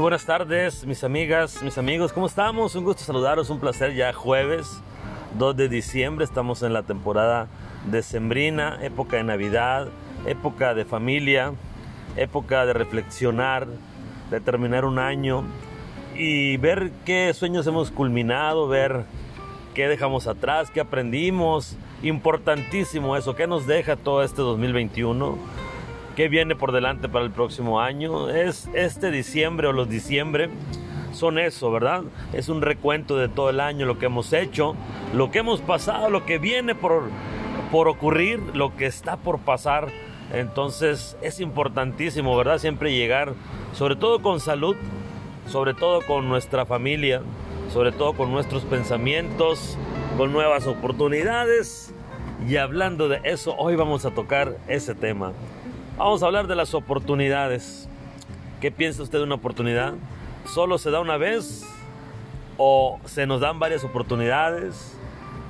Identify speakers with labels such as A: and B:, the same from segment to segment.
A: Buenas tardes, mis amigas, mis amigos, ¿cómo estamos? Un gusto saludaros, un placer ya jueves 2 de diciembre, estamos en la temporada decembrina, época de Navidad, época de familia, época de reflexionar, de terminar un año y ver qué sueños hemos culminado, ver qué dejamos atrás, qué aprendimos. Importantísimo eso, qué nos deja todo este 2021, qué viene por delante para el próximo año. Es este diciembre o los diciembre son eso, ¿verdad? Es un recuento de todo el año, lo que hemos hecho, lo que hemos pasado, lo que viene por, por ocurrir, lo que está por pasar. Entonces es importantísimo, ¿verdad? Siempre llegar, sobre todo con salud, sobre todo con nuestra familia, sobre todo con nuestros pensamientos, con nuevas oportunidades. Y hablando de eso, hoy vamos a tocar ese tema. Vamos a hablar de las oportunidades. ¿Qué piensa usted de una oportunidad? ¿Solo se da una vez? ¿O se nos dan varias oportunidades?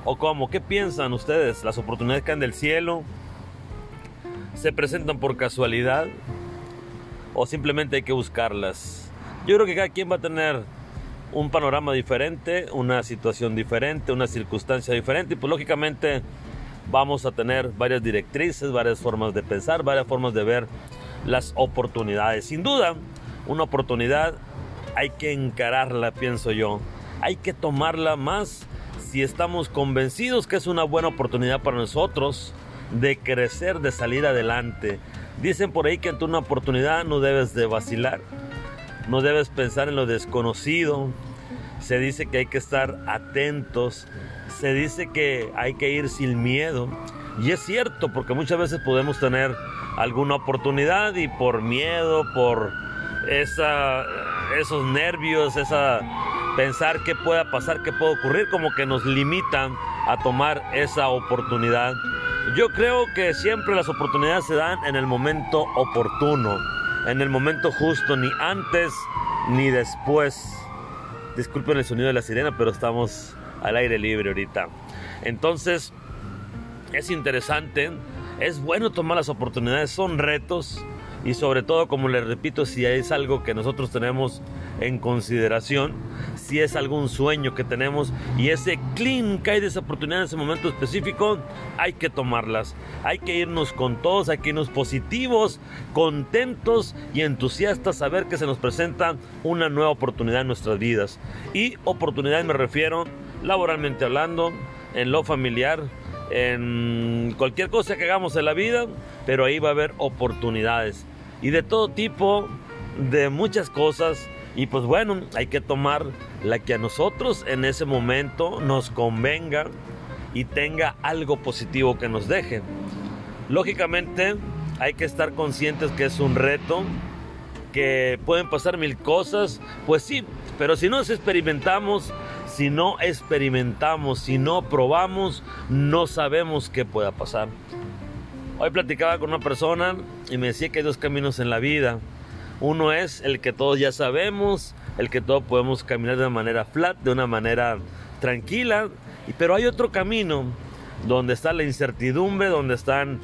A: ¿O cómo? ¿Qué piensan ustedes? ¿Las oportunidades caen del cielo? ¿Se presentan por casualidad? ¿O simplemente hay que buscarlas? Yo creo que cada quien va a tener un panorama diferente, una situación diferente, una circunstancia diferente y pues lógicamente vamos a tener varias directrices, varias formas de pensar, varias formas de ver las oportunidades. Sin duda, una oportunidad hay que encararla, pienso yo. Hay que tomarla más si estamos convencidos que es una buena oportunidad para nosotros de crecer, de salir adelante. Dicen por ahí que ante una oportunidad no debes de vacilar no debes pensar en lo desconocido. Se dice que hay que estar atentos. Se dice que hay que ir sin miedo. Y es cierto, porque muchas veces podemos tener alguna oportunidad y por miedo, por esos nervios, esa pensar qué pueda pasar, qué puede ocurrir, como que nos limitan a tomar esa oportunidad. Yo creo que siempre las oportunidades se dan en el momento oportuno en el momento justo, ni antes ni después. Disculpen el sonido de la sirena, pero estamos al aire libre ahorita. Entonces, es interesante, es bueno tomar las oportunidades, son retos y sobre todo, como les repito, si es algo que nosotros tenemos en consideración, si es algún sueño que tenemos y ese clean cae de esa oportunidad en ese momento específico, hay que tomarlas. Hay que irnos con todos, hay que irnos positivos, contentos y entusiastas a ver que se nos presenta una nueva oportunidad en nuestras vidas. Y oportunidad me refiero laboralmente hablando, en lo familiar, en cualquier cosa que hagamos en la vida, pero ahí va a haber oportunidades. Y de todo tipo, de muchas cosas, y pues bueno, hay que tomar la que a nosotros en ese momento nos convenga y tenga algo positivo que nos deje. Lógicamente hay que estar conscientes que es un reto, que pueden pasar mil cosas, pues sí, pero si no experimentamos, si no experimentamos, si no probamos, no sabemos qué pueda pasar. Hoy platicaba con una persona y me decía que hay dos caminos en la vida. Uno es el que todos ya sabemos, el que todos podemos caminar de una manera flat, de una manera tranquila, pero hay otro camino donde está la incertidumbre, donde están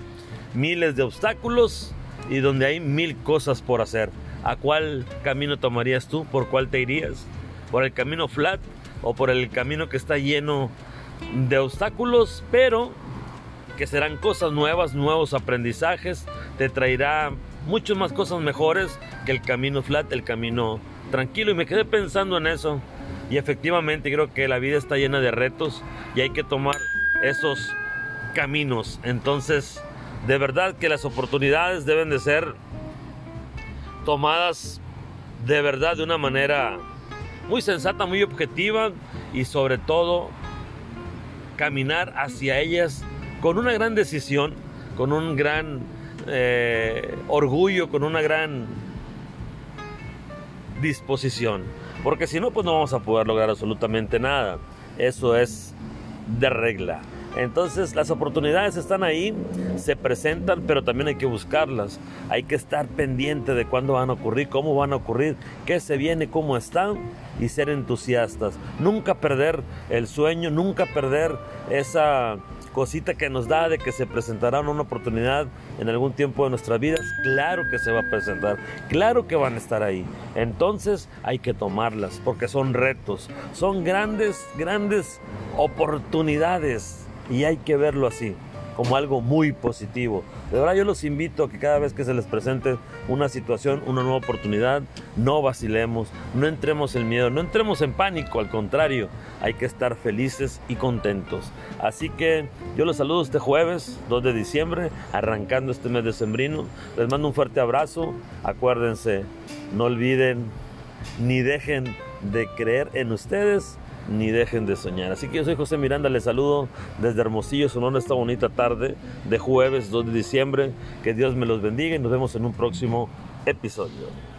A: miles de obstáculos y donde hay mil cosas por hacer. ¿A cuál camino tomarías tú? ¿Por cuál te irías? ¿Por el camino flat o por el camino que está lleno de obstáculos, pero que serán cosas nuevas, nuevos aprendizajes, te traerá muchas más cosas mejores que el camino flat, el camino tranquilo. Y me quedé pensando en eso. Y efectivamente creo que la vida está llena de retos y hay que tomar esos caminos. Entonces, de verdad que las oportunidades deben de ser tomadas de verdad de una manera muy sensata, muy objetiva y sobre todo caminar hacia ellas con una gran decisión, con un gran eh, orgullo, con una gran disposición. Porque si no, pues no vamos a poder lograr absolutamente nada. Eso es de regla. Entonces las oportunidades están ahí, se presentan, pero también hay que buscarlas. Hay que estar pendiente de cuándo van a ocurrir, cómo van a ocurrir, qué se viene, cómo están y ser entusiastas. Nunca perder el sueño, nunca perder esa cosita que nos da de que se presentará una oportunidad en algún tiempo de nuestras vidas, claro que se va a presentar, claro que van a estar ahí. Entonces hay que tomarlas porque son retos, son grandes, grandes oportunidades y hay que verlo así como algo muy positivo. De verdad yo los invito a que cada vez que se les presente una situación, una nueva oportunidad, no vacilemos, no entremos en miedo, no entremos en pánico, al contrario, hay que estar felices y contentos. Así que yo los saludo este jueves 2 de diciembre, arrancando este mes de sembrino. Les mando un fuerte abrazo, acuérdense, no olviden ni dejen de creer en ustedes ni dejen de soñar. Así que yo soy José Miranda, les saludo desde Hermosillo, Sonora, esta bonita tarde de jueves 2 de diciembre. Que Dios me los bendiga y nos vemos en un próximo episodio.